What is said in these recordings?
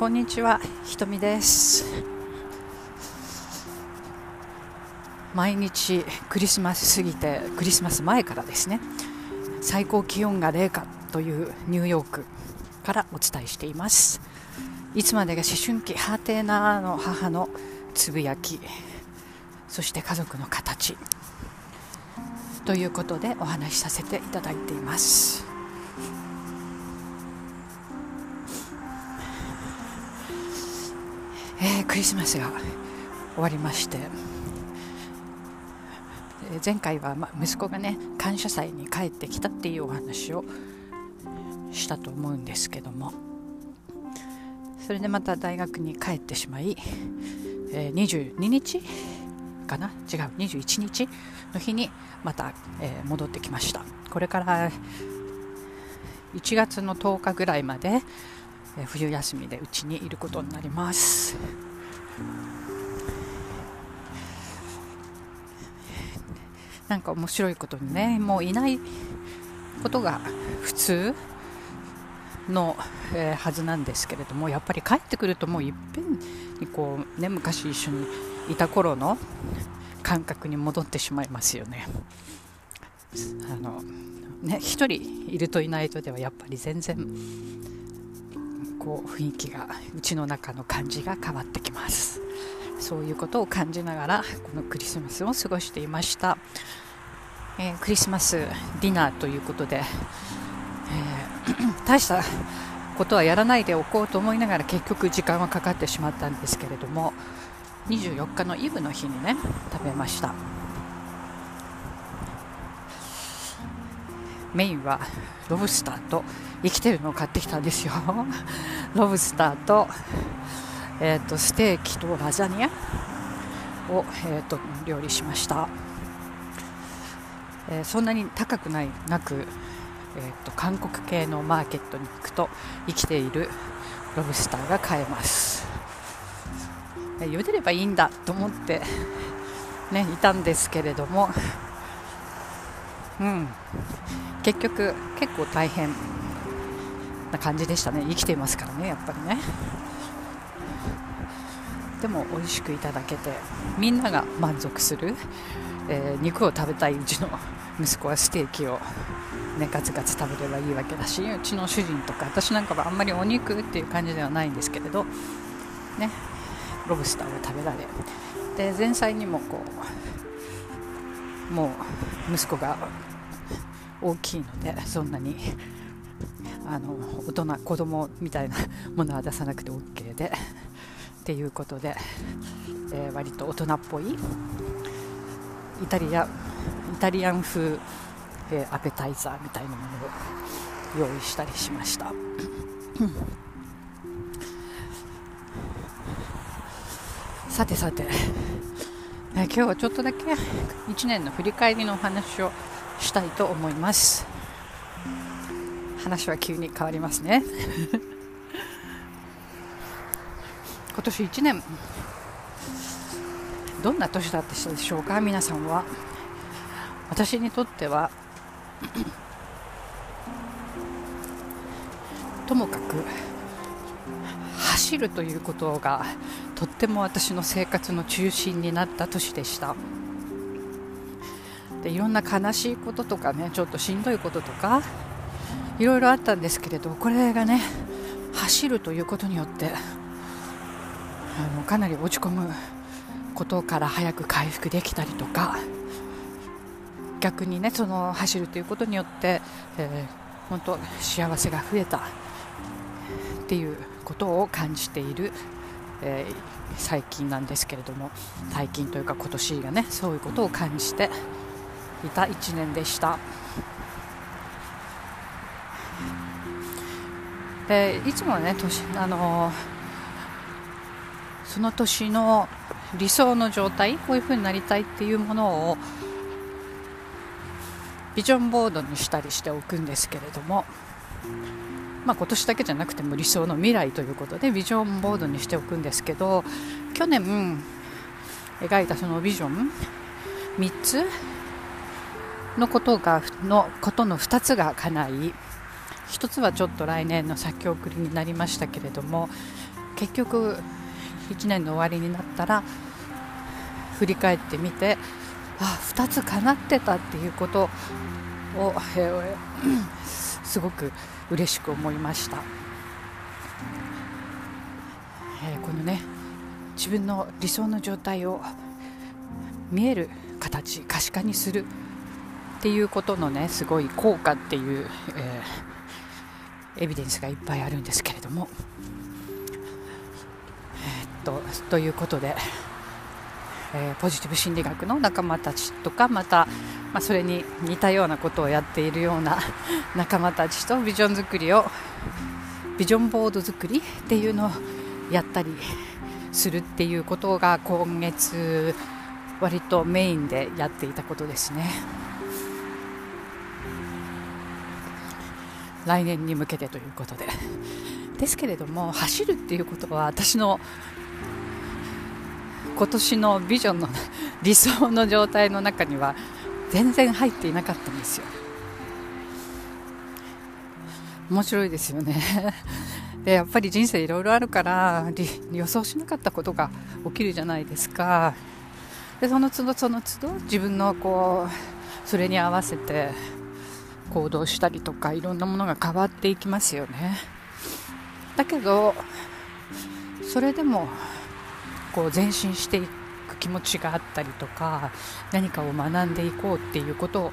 こんにちは、ひとみです。毎日クリスマス過ぎてクリスマス前からですね。最高気温が0下というニューヨークからお伝えしています。いつまでが思春期ハーテーナーの母のつぶやき。そして家族の形。ということでお話しさせていただいています。えー、クリスマスが終わりまして、えー、前回は、ま、息子がね感謝祭に帰ってきたっていうお話をしたと思うんですけども。それでまた大学に帰ってしまい、えー、22日かな？違う21日の日にまた、えー、戻ってきました。これから1月の10日ぐらいまでえ冬休みでうちにいることになりますなんか面白いことにねもういないことが普通の、えー、はずなんですけれどもやっぱり帰ってくるともういっぺんにこう、ね、昔一緒にいた頃の感覚に戻ってしまいますよね。あのね1人いるといないとではやっぱり全然こう雰囲気がうちの中の感じが変わってきます。そういうことを感じながらこのクリスマスを過ごしていました、えー、クリスマスディナーということで、えー、大したことはやらないでおこうと思いながら結局時間はかかってしまったんですけれども24日のイブの日にね食べました。メインはロブスターと生きてるのを買ってきたんですよ。ロブスターと,、えーと、ステーキとラザニアを、えーと、料理しました、えー、そんなに高くないなく、えーと、韓国系のマーケットに行くと生きているロブスターが買えます。茹でればいいんだと思って、ね、いたんですけれども、うん、結局結構大変な感じでしたね。生きていますからねやっぱりね。でも美味しくいただけてみんなが満足する、えー、肉を食べたいうちの息子はステーキを、ね、ガツガツ食べればいいわけだしうちの主人とか私なんかはあんまりお肉っていう感じではないんですけれど、ね、ロブスターを食べられで前菜にもこうもう息子が大きいのでそんなにあの大人子供みたいなものは出さなくて OK でっていうことで、えー、割と大人っぽいイタリアイタリアン風、えー、アペタイザーみたいなものを用意したりしました。さてさて、えー、今日はちょっとだけ1年の振り返りのお話をしたいと思います。話は急に変わりますね。今年1年どんな年だったでしょうか？皆さんは。私にとっては ともかく走るということがとっても私の生活の中心になった年でした。でいろんな悲しいこととかねちょっとしんどいこととかいろいろあったんですけれどこれがね走るということによってあのかなり落ち込むことから早く回復できたりとか逆にねその走るということによって、えー、本当幸せが増えたっていうことを感じている、えー、最近なんですけれども最近というか今年がねそういうことを感じていた1年でした。でいつもね年あのその年の理想の状態こういう風になりたいっていうものをビジョンボードにしたりしておくんですけれども、まあ、今年だけじゃなくても理想の未来ということでビジョンボードにしておくんですけど去年描いたそのビジョン3つのことがのことの2つが叶い1つはちょっと来年の先送りになりましたけれども結局1年の終わりになったら振り返ってみてあ2つ叶ってたっていうことを、えー、すごく嬉しく思いました、えー、このね自分の理想の状態を見える形可視化にするっていうことのねすごい効果っていう、えー、エビデンスがいっぱいあるんですけれども、えー、っとということでえー、ポジティブ心理学の仲間たちとかまた、まあ、それに似たようなことをやっているような 仲間たちとビジョン作りをビジョンボード作りっていうのをやったりするっていうことが今月割とメインでやっていたことですね。来年に向けてということで。ですけれども走るっていうことは私の今年のビジョンの理想の状態の中には全然入っていなかったんですよ。面白いですよね。でやっぱり人生いろいろあるから予想しなかったことが起きるじゃないですか。でその都度その都度自分のこうそれに合わせて行動したりとかいろんなものが変わっていきますよね。だけどそれでもこう前進していく気持ちがあったりとか何かを学んでいこうっていうことを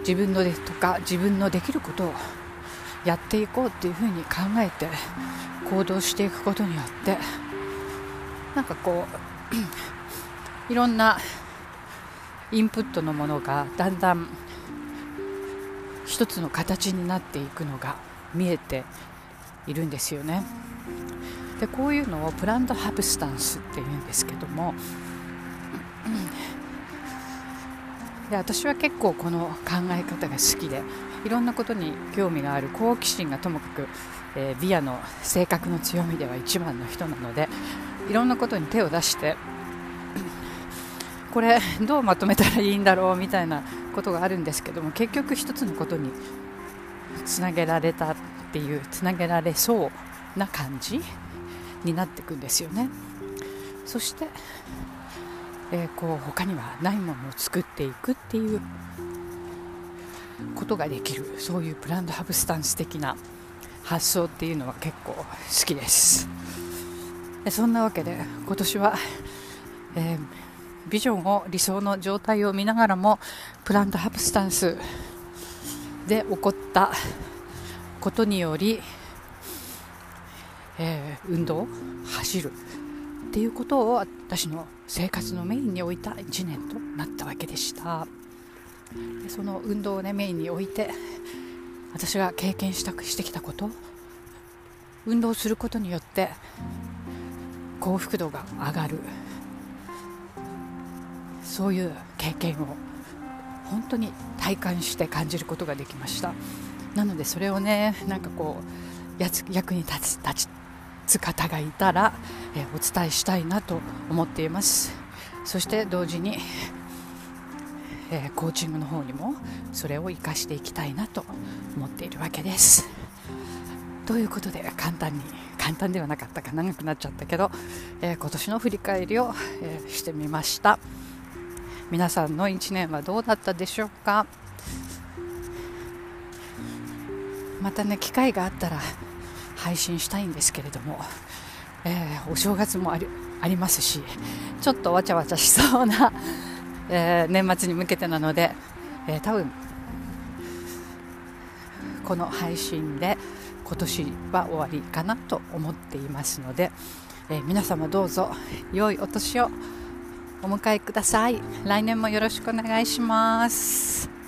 自分のでとか自分のできることをやっていこうっていうふうに考えて行動していくことによってなんかこう いろんなインプットのものがだんだん一つの形になっていくのが見えているんですよね。でこういうのをプランドハブスタンスっていうんですけども、で私は結構この考え方が好きでいろんなことに興味がある好奇心がともかく、えー、ビアの性格の強みでは一番の人なのでいろんなことに手を出してこれどうまとめたらいいんだろうみたいなことがあるんですけども結局一つのことにつなげられたっていうつなげられそうな感じになっていくんですよね。そして、えー、こう他にはないものを作っていくっていうことができるそういうプランドハブスタンス的な発想っていうのは結構好きです。でそんなわけで今年は、えー、ビジョンを理想の状態を見ながらもプランドハブスタンスで起こったことによりえー、運動走るっていうことを私の生活のメインに置いた1年となったわけでした。でその運動を、ね、メインに置いて私が経験したしてきたこと運動することによって幸福度が上がる。そういう経験を本当に体感して感じることができました。なのでそれをねなんかこう役に立つ立つ方がいたら、えお伝えしたいなと思っています。そして同時に、えコーチングの方にもそれを生かしていきたいなと思っているわけです。ということで簡単に簡単ではなかったか長くなっちゃったけど、えー、今年の振り返りを、えー、してみました。皆さんの1年はどうだったでしょうか？またね機会があったら配信したいんですけれども、えー、お正月もありありますしちょっとわちゃわちゃしそうな、えー、年末に向けてなので、えー、多分この配信で今年は終わりかなと思っていますので、え、皆様どうぞ良いお年を。お迎えください。来年もよろしくお願いします。